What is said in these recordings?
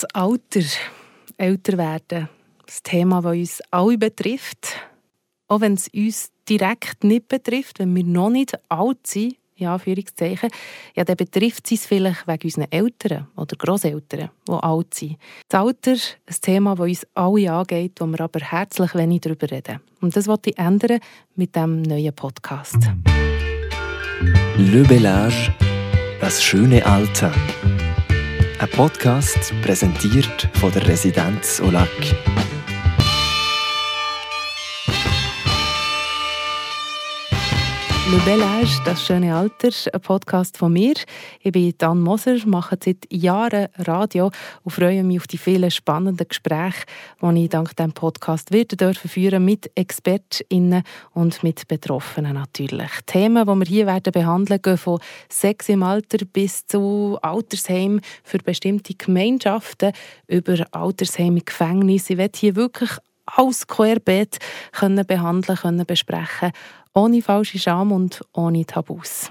Das Alter, älter werden, das Thema, das uns alle betrifft. Auch wenn es uns direkt nicht betrifft, wenn wir noch nicht alt sind, ja, Anführungszeichen, ja, dann betrifft es uns vielleicht wegen unseren Eltern oder Großeltern, die alt sind. Das Alter ist ein Thema, das uns alle angeht, wo wir aber herzlich wenig darüber reden. Und das wollte ich ändern mit diesem neuen Podcast. Le Bellage, das schöne Alter. Ein Podcast präsentiert von der Residenz Olac. Le Bel Âge, das schöne Alter, ein Podcast von mir. Ich bin Dan Moser, mache seit Jahren Radio und freue mich auf die vielen spannenden Gespräche, die ich dank diesem Podcast werden dürfen führen mit ExpertInnen und mit Betroffenen natürlich. Themen, die wir hier werden behandeln, gehen von Sex im Alter bis zu Altersheim für bestimmte Gemeinschaften, über Altersheim im Gefängnis. Ich werde hier wirklich alles querbeet können behandeln, können besprechen ohne falsche Scham und ohne Tabus.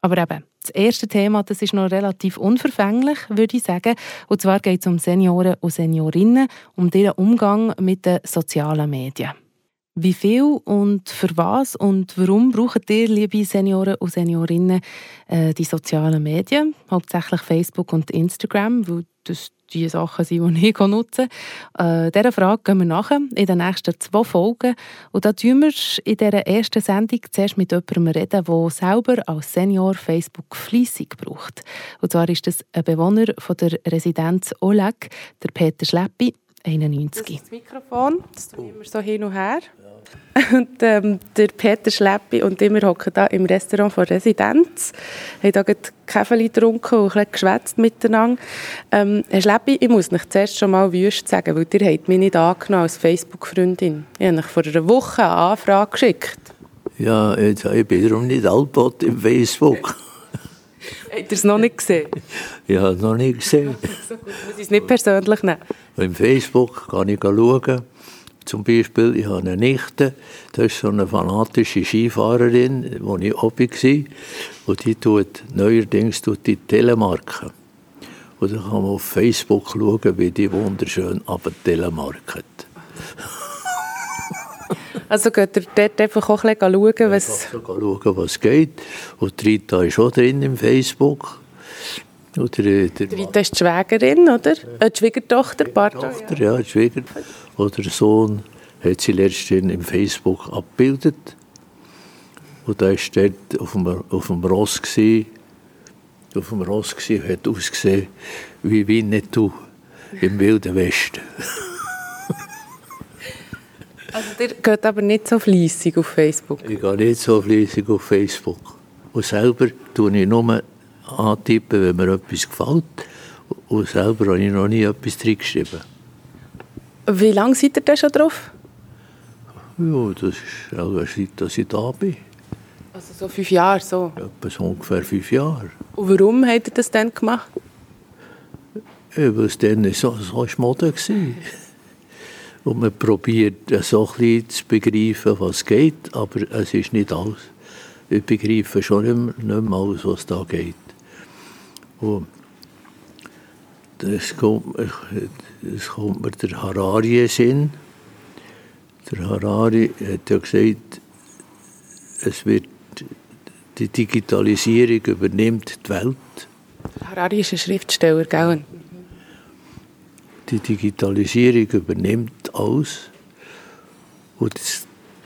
Aber eben, das erste Thema, das ist noch relativ unverfänglich, würde ich sagen. Und zwar geht es um Senioren und Seniorinnen, um ihren Umgang mit den sozialen Medien. Wie viel und für was und warum braucht ihr, liebe Senioren und Seniorinnen, äh, die sozialen Medien? Hauptsächlich Facebook und Instagram, weil das die Sachen sind, die ich nutze. Äh, dieser Frage gehen wir nachher in den nächsten zwei Folgen. Und da tun wir in dieser ersten Sendung zuerst mit jemandem reden, der selber als Senior Facebook fleissig braucht. Und zwar ist das ein Bewohner von der Residenz Oleg, der Peter Schleppi, 91. Das ist das Mikrofon, das tun wir so hin und her. Und, ähm, der Peter Schleppi und ich, wir hocken da im Restaurant von Residenz, haben da Kaffee getrunken und ein geschwätzt miteinander. Ähm, Herr Schleppi, ich muss euch zuerst schon mal wüst sagen, weil ihr habt mich nicht angenommen als Facebook-Freundin. Ich habe euch vor einer Woche eine Anfrage geschickt. Ja, jetzt, ich bin darum nicht altbot im Facebook. Habt ihr es noch nicht gesehen? Ja, noch nicht gesehen. so gut, muss ich es nicht persönlich nehmen. Im Facebook kann ich schauen. Zum Beispiel, ich habe eine Nichte, das ist so eine fanatische Skifahrerin, wo ich oben war. Und die tut neuerdings tut die Telemarken. Und dann kann man auf Facebook schauen, wie die wunderschön aber telemarket. Also geht ihr dort einfach auch ein bisschen schauen, was... Ich schauen, was geht. Und Rita ist auch drin im Facebook. Oder, äh, der ist die Schwägerin, oder? Äh, die Schwiegertochter, pardon. Ja, die Schwieger. Oder der Sohn hat sie letztens im Facebook abgebildet. Und da war dort auf dem, auf dem Ross. Gewesen, auf dem Ross gewesen, hat ausgesehen wie Winnetou im Wilden Westen. also ihr geht aber nicht so fleissig auf Facebook? Ich gehe nicht so fleissig auf Facebook. Und selber tue ich nur antippen, wenn mir etwas gefällt. Und selber habe ich noch nie etwas drin geschrieben. Wie lange seid ihr denn schon drauf? Ja, das ist auch seit dass ich da bin. Also so fünf Jahre so? Etwa so ungefähr fünf Jahre. Und warum habt ihr das dann gemacht? Ja, weil es dann so, so war Mode war. Und man probiert so ein bisschen zu begreifen, was geht, aber es ist nicht alles. Ich begreife schon nicht mehr, nicht mehr alles, was da geht. Und das kommt, das kommt mir der Harari in Sinn. Der Harari hat ja gesagt, es wird, die Digitalisierung übernimmt die Welt. Harari ist ein Schriftsteller, gell? Die Digitalisierung übernimmt alles. Und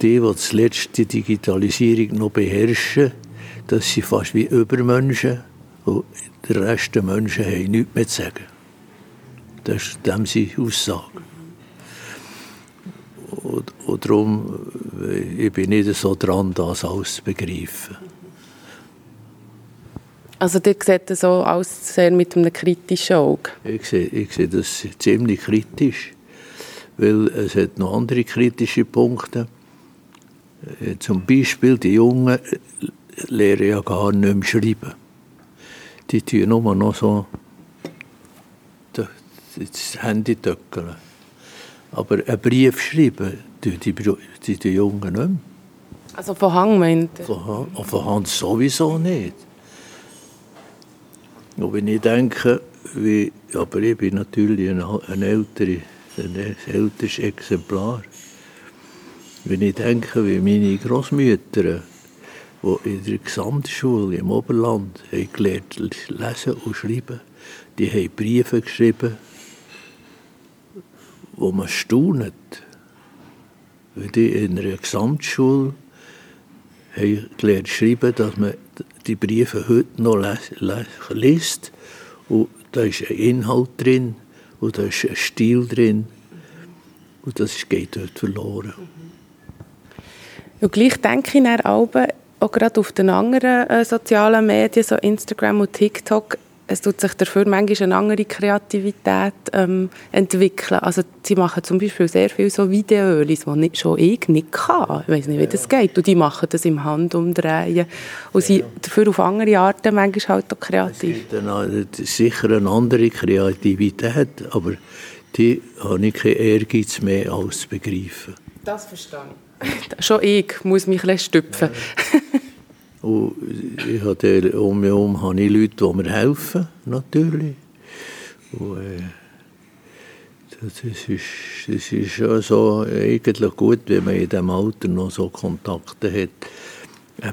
die, die zuletzt die Digitalisierung noch beherrschen, das sind fast wie Übermenschen. Und der Rest der Menschen haben nichts mehr zu sagen. Das ist dem seine Aussage. Und, und darum ich bin ich nicht so dran, das alles zu begreifen. Also ihr seht das so alles sehr mit einem kritischen Auge? Ich sehe, ich sehe das ziemlich kritisch, weil es hat noch andere kritische Punkte. Äh, zum Beispiel die Jungen lernen ja gar nicht mehr schreiben. Die tun nur noch so das Handy töckeln. Aber einen Brief schreiben, tun die, die, die Jungen nicht mehr. Also von Hang meint Von, von Hand sowieso nicht. Und wenn ich denke, wie, aber ich bin natürlich ein, ein, ältere, ein älteres Exemplar. Wenn ich denke, wie meine Großmütter, die in der Gesamtschule im Oberland haben gelernt lesen und schreiben, die haben Briefe geschrieben, wo man staunet, weil die in einer Gesamtschule haben gelernt schreiben, dass man die Briefe heute noch liest. Und da ist ein Inhalt drin und da ist ein Stil drin. Und das geht dort verloren. Und gleich denke ich dann auch, auch gerade auf den anderen äh, sozialen Medien, so Instagram und TikTok, es tut sich dafür manchmal eine andere Kreativität ähm, entwickeln. Also sie machen zum Beispiel sehr viele so Videos, die nicht, schon ich nicht kann. Ich weiß nicht, wie das geht. Und die machen das im Handumdrehen. Und sie dafür auf andere Arten manchmal halt auch kreativ. Es gibt sicher eine andere Kreativität, aber die habe ich keinen Ehrgeiz mehr als zu begreifen. Das verstehe ich. Schon ich muss mich ein stüpfen. Und ich habe um mich herum habe ich Leute, die mir helfen, natürlich. Und, äh, das ist, das ist schon so eigentlich gut, wenn man in diesem Alter noch so Kontakte hat,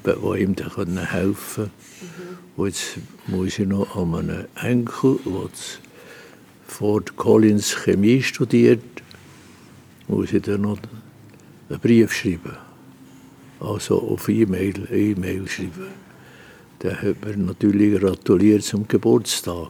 eben, die ihm dann helfen können. Und jetzt muss ich noch an einen Enkel, der Fort Collins Chemie studiert, muss ich dann noch einen Brief schreiben. Also auf E-Mail, E-Mail schreiben. Der hat mir natürlich gratuliert zum Geburtstag.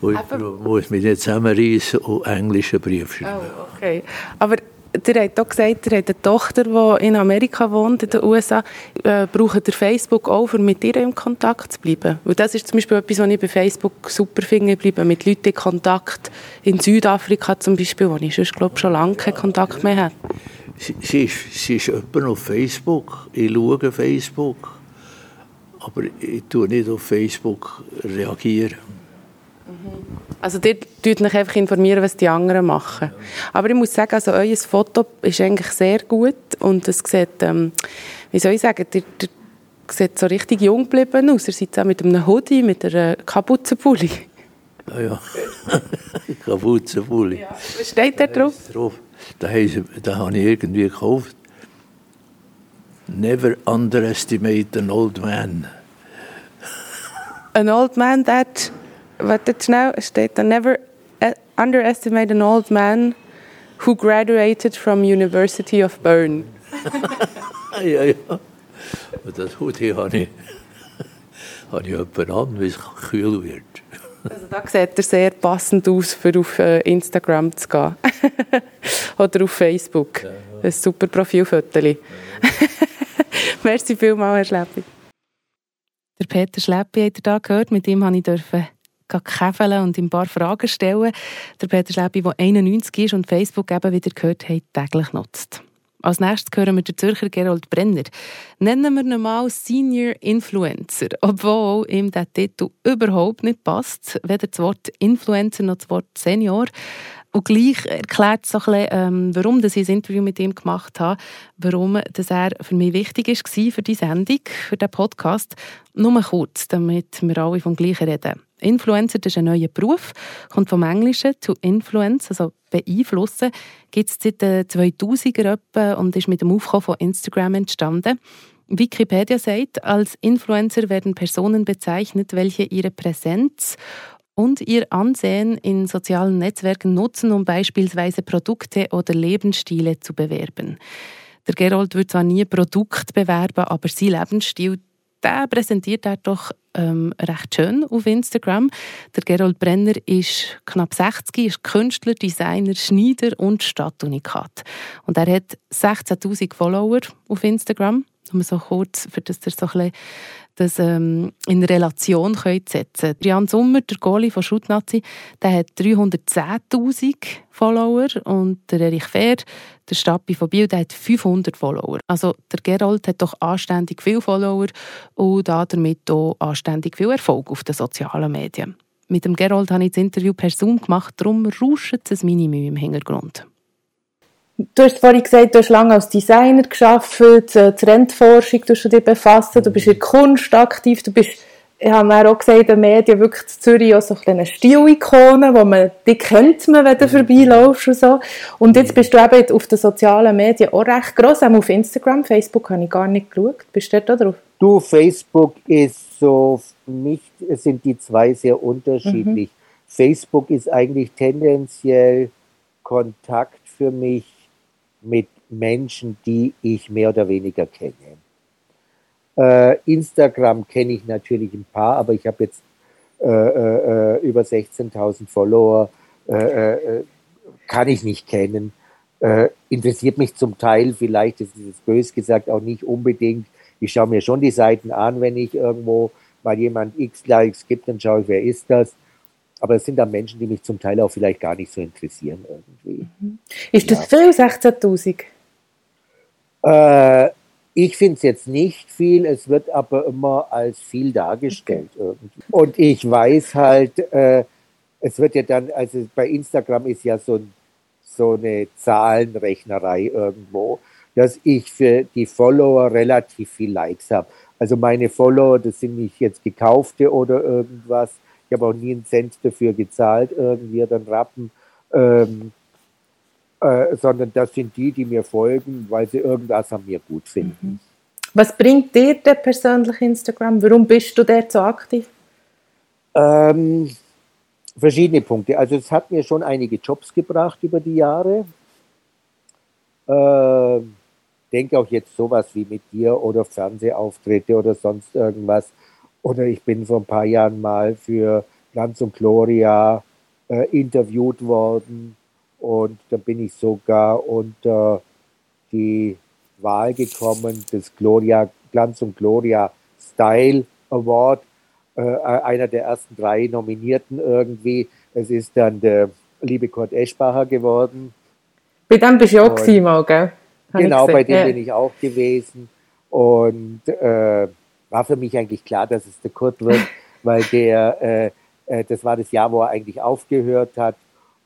ich muss mich nicht zusammenreißen und englischen Brief schreiben. Oh, okay. Aber der hat auch gesagt, er hat eine Tochter, die in Amerika wohnt, in den USA. Äh, braucht ihr Facebook auch, um mit ihr in Kontakt zu bleiben? Weil das ist zum Beispiel etwas, was ich bei Facebook super finde, bleiben mit Leuten in Kontakt. In Südafrika zum Beispiel, wo ich sonst, glaube schon lange keinen Kontakt mehr habe. Sie, sie, ist, sie ist jemand auf Facebook. Ich schaue Facebook. Aber ich tue nicht auf Facebook reagieren. Also ihr tut euch einfach informieren, was die anderen machen. Aber ich muss sagen, also euer Foto ist eigentlich sehr gut und es sieht, ähm, wie soll ich sagen, ihr, ihr sieht so richtig jung geblieben aus. Ihr seid auch mit einem Hoodie, mit einer Kapuzenpulli. Ja, ja. Kapuzenpulli. Ja. Was steht da drauf? drauf. Da, da habe ich irgendwie gekauft. Never underestimate an old man. An old man that Warte schnell, steht da, never underestimate an old man who graduated from University of Bern. ja, ja. Das Hoodie habe ich, habe ich jemanden an, wie es kühl wird. Also da sieht er sehr passend aus, für auf äh, Instagram zu gehen. Oder auf Facebook. Ja, ja. Ein super Profilfoto. Ja, Merci vielmals, Herr Schleppi. Der Peter Schleppi hat ihr da gehört, mit ihm durfte ich käfeln und ihm ein paar Fragen stellen. Der Peter Schleppi, der 91 ist und Facebook eben wieder gehört hat, täglich nutzt. Als nächstes hören wir den Zürcher Gerold Brenner. Nennen wir ihn mal Senior Influencer, obwohl ihm der Titel überhaupt nicht passt, weder das Wort Influencer noch das Wort Senior. Und gleich erklärt so ein bisschen, ähm, warum ich ein Interview mit ihm gemacht habe, warum das er für mich wichtig war für die Sendung, für den Podcast. Nur kurz, damit wir alle vom Gleichen reden. Influencer das ist ein neuer Beruf, kommt vom Englischen to influence, also beeinflussen, gibt es seit den 2000er etwa und ist mit dem Aufkommen von Instagram entstanden. Wikipedia sagt, als Influencer werden Personen bezeichnet, welche ihre Präsenz und ihr Ansehen in sozialen Netzwerken nutzen, um beispielsweise Produkte oder Lebensstile zu bewerben. Der Gerold wird zwar nie Produkt bewerben, aber sein Lebensstil der präsentiert er doch ähm, recht schön auf Instagram. Der Gerold Brenner ist knapp 60, ist Künstler, Designer, Schneider und Stadtunikat. Und er hat 16'000 Follower auf Instagram. Nur so kurz, für das er so ein bisschen das ähm, in Relation könnt setzen Jan Sommer, der Goalie von Schutnazi, der hat 310'000 Follower und der Erich Fehr, der Stappi von Biel, der hat 500 Follower. Also der Gerold hat doch anständig viele Follower und damit auch anständig viel Erfolg auf den sozialen Medien. Mit dem Gerold habe ich das Interview per Zoom gemacht, darum rauscht es Mühe im Hintergrund. Du hast vorhin gesagt, du hast lange als Designer gearbeitet, äh, Trendforschung du dich befassen, du bist in Kunst aktiv, du bist ich habe mir auch gesehen, in den Medien wirklich in Zürich auch so eine Stilikone, wo man, die kennt man, wenn du mhm. vorbeilaufst und so. Und jetzt bist du eben auf den sozialen Medien auch recht gross, auch auf Instagram. Facebook habe ich gar nicht geschaut. Bist du da drauf? Du, Facebook ist so, für mich sind die zwei sehr unterschiedlich. Mhm. Facebook ist eigentlich tendenziell Kontakt für mich mit Menschen, die ich mehr oder weniger kenne. Äh, Instagram kenne ich natürlich ein paar, aber ich habe jetzt äh, äh, über 16.000 Follower, äh, äh, kann ich nicht kennen. Äh, interessiert mich zum Teil vielleicht, das ist bös gesagt, auch nicht unbedingt. Ich schaue mir schon die Seiten an, wenn ich irgendwo mal jemand x Likes gibt, dann schaue ich, wer ist das. Aber es sind dann Menschen, die mich zum Teil auch vielleicht gar nicht so interessieren irgendwie. Mhm. Ist das ja. viel, 16.000? Äh, ich finde es jetzt nicht viel, es wird aber immer als viel dargestellt irgendwie. Und ich weiß halt, äh, es wird ja dann, also bei Instagram ist ja so, so eine Zahlenrechnerei irgendwo, dass ich für die Follower relativ viel Likes habe. Also meine Follower, das sind nicht jetzt gekaufte oder irgendwas. Ich habe auch nie einen Cent dafür gezahlt, irgendwie dann Rappen. Ähm, äh, sondern das sind die, die mir folgen, weil sie irgendwas an mir gut finden. Mhm. Was bringt dir denn persönlich Instagram? Warum bist du dort so aktiv? Ähm, verschiedene Punkte. Also es hat mir schon einige Jobs gebracht über die Jahre. Äh, denke auch jetzt sowas wie mit dir oder Fernsehauftritte oder sonst irgendwas. Oder ich bin vor ein paar Jahren mal für Glanz und Gloria äh, interviewt worden und da bin ich sogar unter die Wahl gekommen des Gloria, Glanz und Gloria Style Award, äh, einer der ersten drei Nominierten irgendwie. Es ist dann der liebe Kurt Eschbacher geworden. Bei dem bist du auch gewesen, gell? Hab genau, bei dem ja. bin ich auch gewesen. Und äh, war für mich eigentlich klar, dass es der Kurt wird, weil der, äh, äh, das war das Jahr, wo er eigentlich aufgehört hat.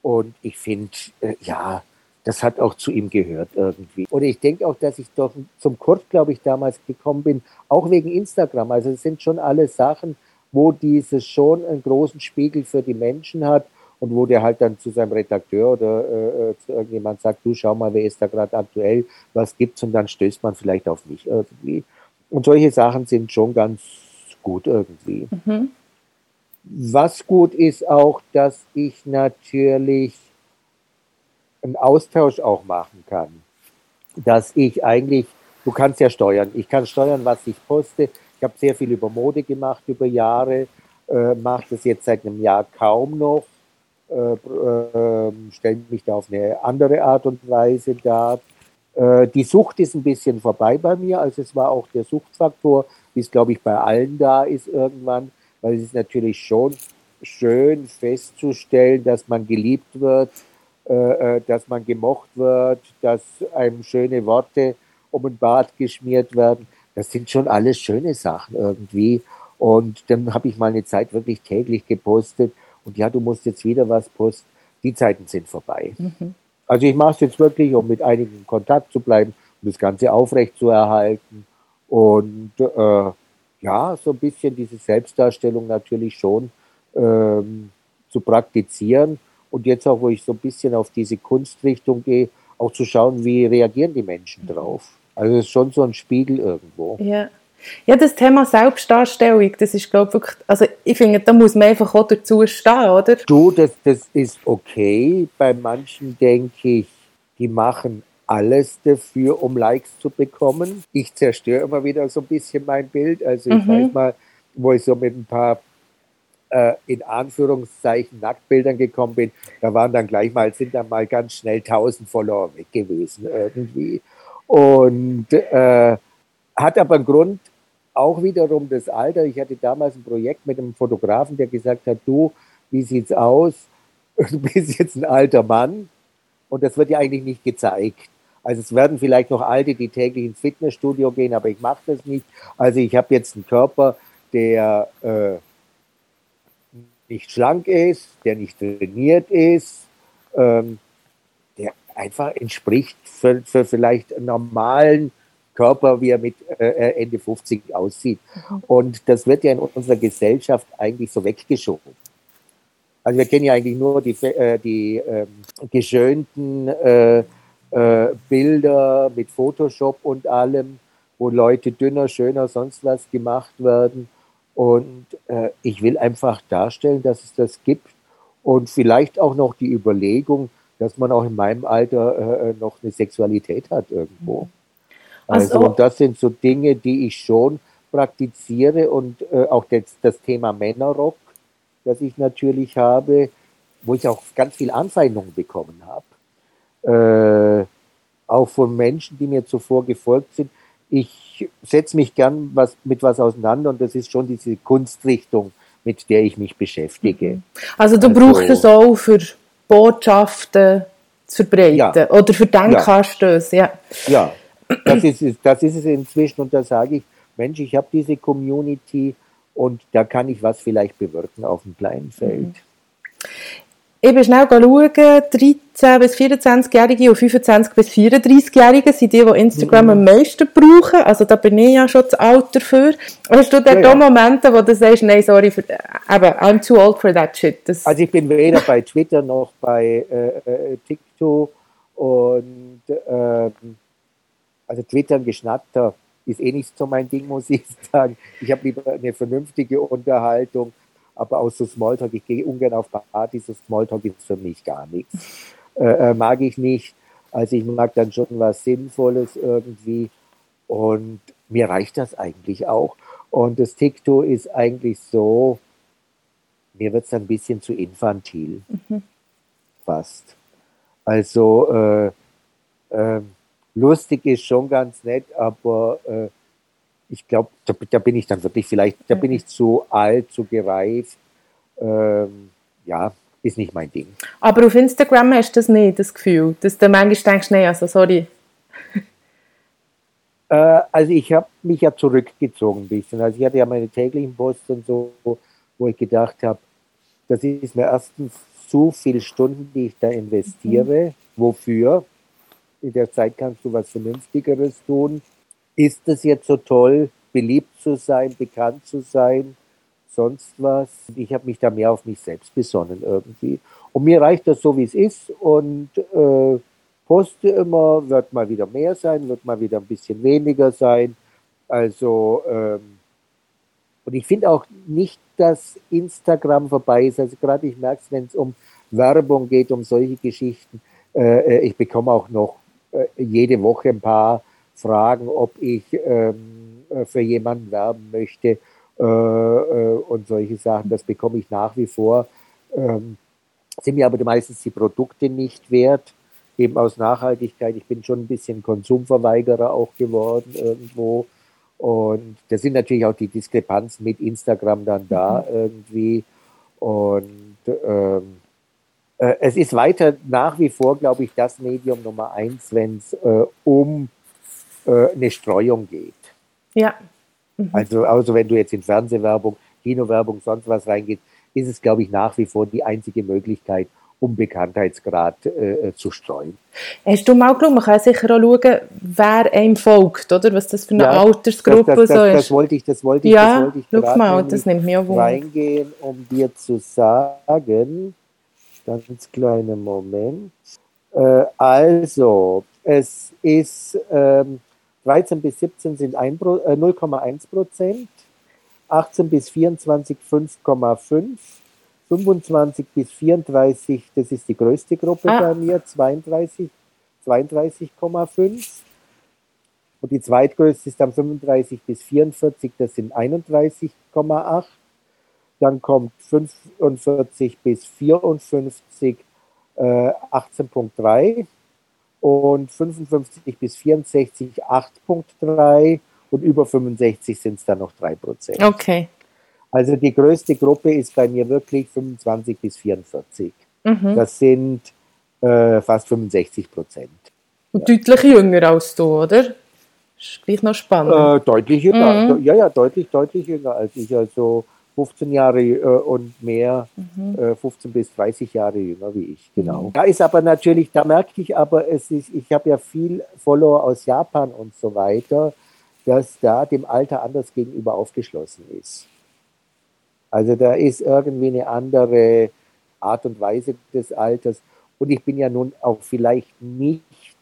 Und ich finde, äh, ja, das hat auch zu ihm gehört irgendwie. Und ich denke auch, dass ich doch zum Kurt, glaube ich, damals gekommen bin, auch wegen Instagram. Also es sind schon alle Sachen, wo dieses schon einen großen Spiegel für die Menschen hat und wo der halt dann zu seinem Redakteur oder äh, äh zu irgendjemand sagt, du schau mal, wer ist da gerade aktuell, was gibt's und dann stößt man vielleicht auf mich irgendwie. Und solche Sachen sind schon ganz gut irgendwie. Mhm. Was gut ist auch, dass ich natürlich einen Austausch auch machen kann. Dass ich eigentlich, du kannst ja steuern, ich kann steuern, was ich poste. Ich habe sehr viel über Mode gemacht über Jahre, äh, mache das jetzt seit einem Jahr kaum noch, äh, äh, stelle mich da auf eine andere Art und Weise dar. Äh, die Sucht ist ein bisschen vorbei bei mir, also es war auch der Suchtfaktor, wie es glaube ich bei allen da ist irgendwann weil es ist natürlich schon schön festzustellen, dass man geliebt wird, äh, äh, dass man gemocht wird, dass einem schöne Worte um den Bart geschmiert werden. Das sind schon alles schöne Sachen irgendwie. Und dann habe ich mal eine Zeit wirklich täglich gepostet. Und ja, du musst jetzt wieder was posten. Die Zeiten sind vorbei. Mhm. Also ich mache es jetzt wirklich, um mit einigen in Kontakt zu bleiben, um das Ganze aufrecht zu erhalten. Und äh, ja, so ein bisschen diese Selbstdarstellung natürlich schon ähm, zu praktizieren. Und jetzt auch, wo ich so ein bisschen auf diese Kunstrichtung gehe, auch zu schauen, wie reagieren die Menschen drauf. Also es ist schon so ein Spiegel irgendwo. Ja. Ja, das Thema Selbstdarstellung, das ist, glaube ich, wirklich, also ich finde, da muss man einfach auch dazu stehen, oder? Du, das, das ist okay. Bei manchen denke ich, die machen alles dafür, um Likes zu bekommen. Ich zerstöre immer wieder so ein bisschen mein Bild. Also ich mhm. weiß mal, wo ich so mit ein paar äh, in Anführungszeichen Nacktbildern gekommen bin, da waren dann gleich mal, sind dann mal ganz schnell 1000 Follower weg gewesen irgendwie. Und äh, hat aber einen Grund, auch wiederum das Alter. Ich hatte damals ein Projekt mit einem Fotografen, der gesagt hat, du, wie sieht's aus? Du bist jetzt ein alter Mann und das wird ja eigentlich nicht gezeigt. Also es werden vielleicht noch Alte, die täglich ins Fitnessstudio gehen, aber ich mache das nicht. Also ich habe jetzt einen Körper, der äh, nicht schlank ist, der nicht trainiert ist, ähm, der einfach entspricht für, für vielleicht normalen Körper, wie er mit äh, Ende 50 aussieht. Und das wird ja in unserer Gesellschaft eigentlich so weggeschoben. Also wir kennen ja eigentlich nur die, äh, die äh, geschönten äh, äh, Bilder mit Photoshop und allem, wo Leute dünner, schöner, sonst was gemacht werden. Und äh, ich will einfach darstellen, dass es das gibt und vielleicht auch noch die Überlegung, dass man auch in meinem Alter äh, noch eine Sexualität hat irgendwo. Also, also das sind so Dinge, die ich schon praktiziere und äh, auch das, das Thema Männerrock, das ich natürlich habe, wo ich auch ganz viel Anfeindungen bekommen habe, äh, auch von Menschen, die mir zuvor gefolgt sind. Ich setze mich gern was, mit was auseinander und das ist schon diese Kunstrichtung, mit der ich mich beschäftige. Mhm. Also du also, brauchst es auch für Botschaften zu verbreiten ja. oder für Denkanstöße, ja. Ja, das ist, das ist es inzwischen und da sage ich, Mensch, ich habe diese Community und da kann ich was vielleicht bewirken auf einem kleinen Feld. Mhm. Ich bin schnell schauen, 13 bis 24-Jährige und 25 bis 34-Jährige sind die, die Instagram mhm. am meisten brauchen. Also da bin ich ja schon zu alt dafür. Hast du dort ja, ja. Momente, wo du sagst, nein, sorry, für, eben, I'm too old for that shit? Das also ich bin weder bei Twitter noch bei äh, äh, TikTok und ähm, also Twitter geschnatter ist eh nicht so mein Ding, muss ich sagen. Ich habe lieber eine vernünftige Unterhaltung aber auch so Smalltalk, ich gehe ungern auf Partys, so Smalltalk ist für mich gar nichts. Äh, äh, mag ich nicht. Also ich mag dann schon was Sinnvolles irgendwie und mir reicht das eigentlich auch. Und das TikTok ist eigentlich so, mir wird es ein bisschen zu infantil. Mhm. Fast. Also äh, äh, lustig ist schon ganz nett, aber äh, ich glaube, da, da, bin ich dann wirklich vielleicht, da bin ich zu alt, zu gereift. Ähm, ja, ist nicht mein Ding. Aber auf Instagram hast du das nicht, das Gefühl, dass du manchmal denkst, nee, also sorry. Äh, also ich habe mich ja zurückgezogen ein bisschen. Also ich hatte ja meine täglichen Posts und so, wo ich gedacht habe, das ist mir erstens zu viele Stunden, die ich da investiere. Mhm. Wofür? In der Zeit kannst du was Vernünftigeres tun ist es jetzt so toll, beliebt zu sein, bekannt zu sein, sonst was. Ich habe mich da mehr auf mich selbst besonnen irgendwie. Und mir reicht das so, wie es ist und äh, poste immer, wird mal wieder mehr sein, wird mal wieder ein bisschen weniger sein. Also, ähm, und ich finde auch nicht, dass Instagram vorbei ist. Also gerade ich merke es, wenn es um Werbung geht, um solche Geschichten. Äh, äh ich bekomme auch noch jede Woche ein paar fragen, ob ich ähm, äh, für jemanden werben möchte äh, äh, und solche Sachen. Das bekomme ich nach wie vor. Ähm, sind mir aber meistens die Produkte nicht wert, eben aus Nachhaltigkeit. Ich bin schon ein bisschen Konsumverweigerer auch geworden irgendwo. Und da sind natürlich auch die Diskrepanzen mit Instagram dann da mhm. irgendwie. Und ähm, äh, es ist weiter nach wie vor, glaube ich, das Medium Nummer eins, wenn es äh, um äh, eine Streuung geht. Ja. Mhm. Also, also wenn du jetzt in Fernsehwerbung, Kinowerbung, sonst was reingehst, ist es, glaube ich, nach wie vor die einzige Möglichkeit, um Bekanntheitsgrad äh, zu streuen. Hast du mal geschaut, man kann sicher auch schauen, wer einem folgt, oder? Was das für eine ja, Altersgruppe das, das, so ist. Das wollte ich, das wollte ich, ja, das wollte ich schau mal, das nimmt mich auch Wunder. reingehen, um dir zu sagen, ganz kleinen Moment. Äh, also, es ist ähm, 13 bis 17 sind 0,1 äh, Prozent, 18 bis 24 5,5, 25 bis 34, das ist die größte Gruppe ah. bei mir, 32, 32,5. Und die zweitgrößte ist dann 35 bis 44, das sind 31,8. Dann kommt 45 bis 54, äh, 18,3 und 55 bis 64 8,3 und über 65 sind es dann noch 3 Prozent. Okay. Also die größte Gruppe ist bei mir wirklich 25 bis 44. Mhm. Das sind äh, fast 65 Prozent. Und ja. deutlich jünger als du, oder? Ist gleich noch spannend. Äh, deutlich jünger, mhm. ja, ja, deutlich, deutlich jünger als ich. Also 15 Jahre äh, und mehr, mhm. äh, 15 bis 30 Jahre jünger wie ich, genau. Mhm. Da ist aber natürlich, da merke ich aber, es ist, ich habe ja viel Follower aus Japan und so weiter, dass da dem Alter anders gegenüber aufgeschlossen ist. Also da ist irgendwie eine andere Art und Weise des Alters. Und ich bin ja nun auch vielleicht nicht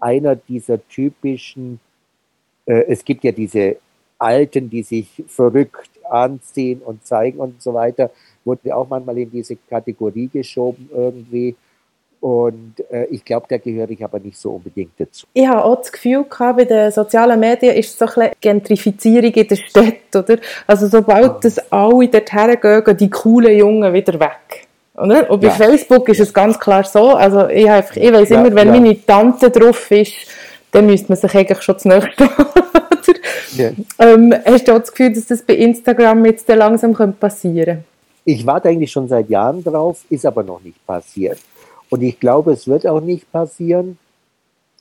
einer dieser typischen, äh, es gibt ja diese Alten, die sich verrückt anziehen und zeigen und so weiter, wurde auch manchmal in diese Kategorie geschoben irgendwie. Und äh, ich glaube, da gehöre ich aber nicht so unbedingt dazu. Ich habe auch das Gefühl gehabt, bei den sozialen Medien ist so ein bisschen Gentrifizierung in der Stadt, oder? Also sobald ah. das alle dorthin gehen, die coolen Jungen wieder weg. Oder? Und bei ja. Facebook ist es ganz klar so, also ich, einfach, ich weiss ja, immer, wenn ja. meine Tante drauf ist, dann müsste man sich eigentlich schon zu nächsten ja. ähm, Hast du auch das Gefühl, dass das bei Instagram jetzt langsam passieren könnte? Ich warte eigentlich schon seit Jahren drauf, ist aber noch nicht passiert. Und ich glaube, es wird auch nicht passieren,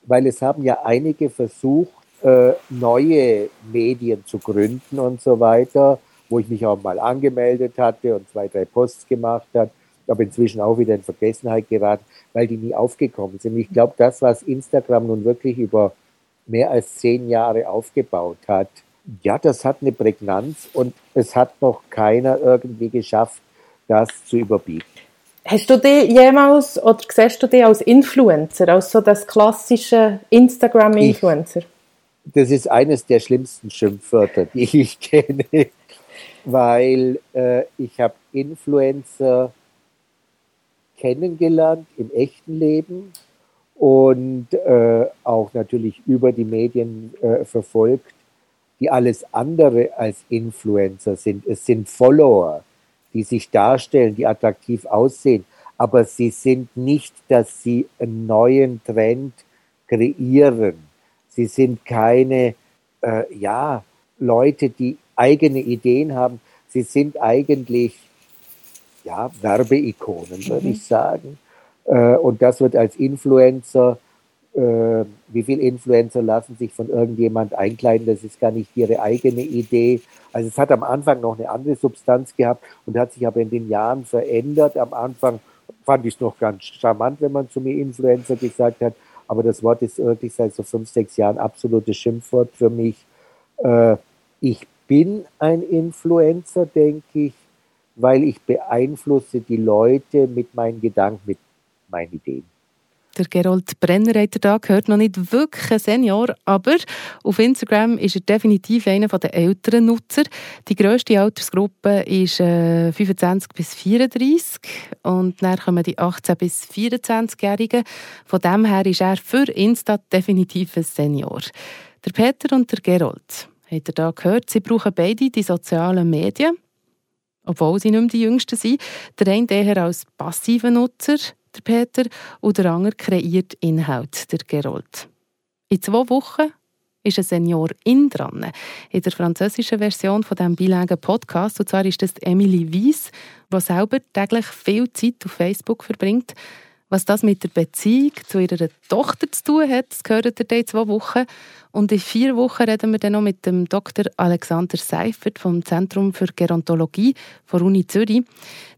weil es haben ja einige versucht, äh, neue Medien zu gründen und so weiter, wo ich mich auch mal angemeldet hatte und zwei, drei Posts gemacht habe, aber inzwischen auch wieder in Vergessenheit geraten, weil die nie aufgekommen sind. Ich glaube, das, was Instagram nun wirklich über mehr als zehn Jahre aufgebaut hat, ja, das hat eine Prägnanz und es hat noch keiner irgendwie geschafft, das zu überbieten. Hast du dich jemals oder siehst du dich als Influencer, als so das klassische Instagram-Influencer? Das ist eines der schlimmsten Schimpfwörter, die ich kenne, weil äh, ich habe Influencer kennengelernt im echten Leben und äh, auch natürlich über die Medien äh, verfolgt, die alles andere als Influencer sind. Es sind Follower, die sich darstellen, die attraktiv aussehen, aber sie sind nicht, dass sie einen neuen Trend kreieren. Sie sind keine, äh, ja, Leute, die eigene Ideen haben. Sie sind eigentlich, ja, Werbeikonen, würde mhm. ich sagen. Äh, und das wird als Influencer, äh, wie viele Influencer lassen sich von irgendjemand einkleiden, das ist gar nicht ihre eigene Idee. Also es hat am Anfang noch eine andere Substanz gehabt und hat sich aber in den Jahren verändert. Am Anfang fand ich es noch ganz charmant, wenn man zu mir Influencer gesagt hat, aber das Wort ist wirklich seit so fünf, sechs Jahren absolutes Schimpfwort für mich. Äh, ich bin ein Influencer, denke ich, weil ich beeinflusse die Leute mit meinen Gedanken, mit meine Ideen. Der Gerold Brenner hat er da gehört, noch nicht wirklich ein Senior, aber auf Instagram ist er definitiv einer der älteren Nutzer. Die grösste Altersgruppe ist äh, 25 bis 34 und dann kommen die 18 bis 24-Jährigen. Von dem her ist er für Insta definitiv ein Senior. Der Peter und der Gerold, hat er da gehört, sie brauchen beide die sozialen Medien, obwohl sie nicht mehr die Jüngsten sind. Der eine eher als passiver Nutzer, der Peter, und der andere kreiert Inhalt, der Gerold. In zwei Wochen ist ein Senior in dran. In der französischen Version von diesem bilingualen Podcast. Und zwar ist das Emily Weiss, die selber täglich viel Zeit auf Facebook verbringt. Was das mit der Beziehung zu ihrer Tochter zu tun hat, das gehört ihr in zwei Wochen. Und in vier Wochen reden wir dann noch mit dem Dr. Alexander Seifert vom Zentrum für Gerontologie von Uni Zürich.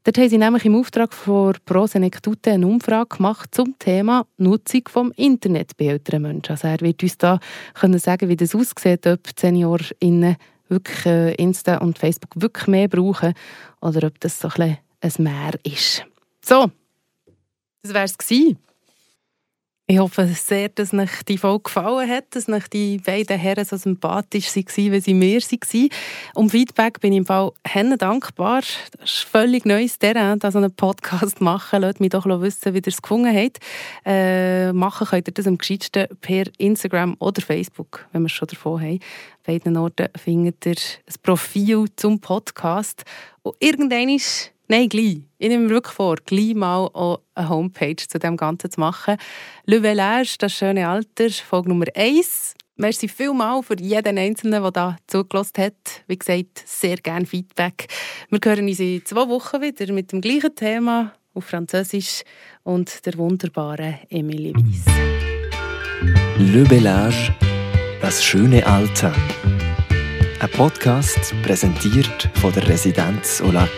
Dort haben sie nämlich im Auftrag von Prosenektute eine Umfrage gemacht zum Thema Nutzung vom Internet bei älteren Menschen. Also er wird uns da können sagen, wie das aussieht, ob SeniorInnen wirklich äh, Insta und Facebook wirklich mehr brauchen oder ob das so ein, ein Mehr ist. So, das wäre es. Ich hoffe sehr, dass euch die Folge gefallen hat, dass euch die beiden Herren so sympathisch waren, wie sie mir waren. Um Feedback bin ich im Fall Hennen dankbar. Das ist völlig neues Terrain, da so einen Podcast machen. Lasst mich doch wissen, wie ihr es gefunden habt. Äh, machen könnt ihr das am gescheitsten per Instagram oder Facebook, wenn wir es schon davon haben. Beiden Orten findet ihr ein Profil zum Podcast. Und irgendwann ist Nein, gleich. Ich nehme mir wirklich vor, gleich mal eine Homepage zu dem Ganzen zu machen. Le Village, das schöne Alter, Folge Nummer 1. Merci vielmals für jeden Einzelnen, der da zugelassen hat. Wie gesagt, sehr gerne Feedback. Wir hören uns in zwei Wochen wieder mit dem gleichen Thema auf Französisch und der wunderbaren Emily Weiss. Le Bellage, das schöne Alter. Ein Podcast präsentiert von der Residenz Olac.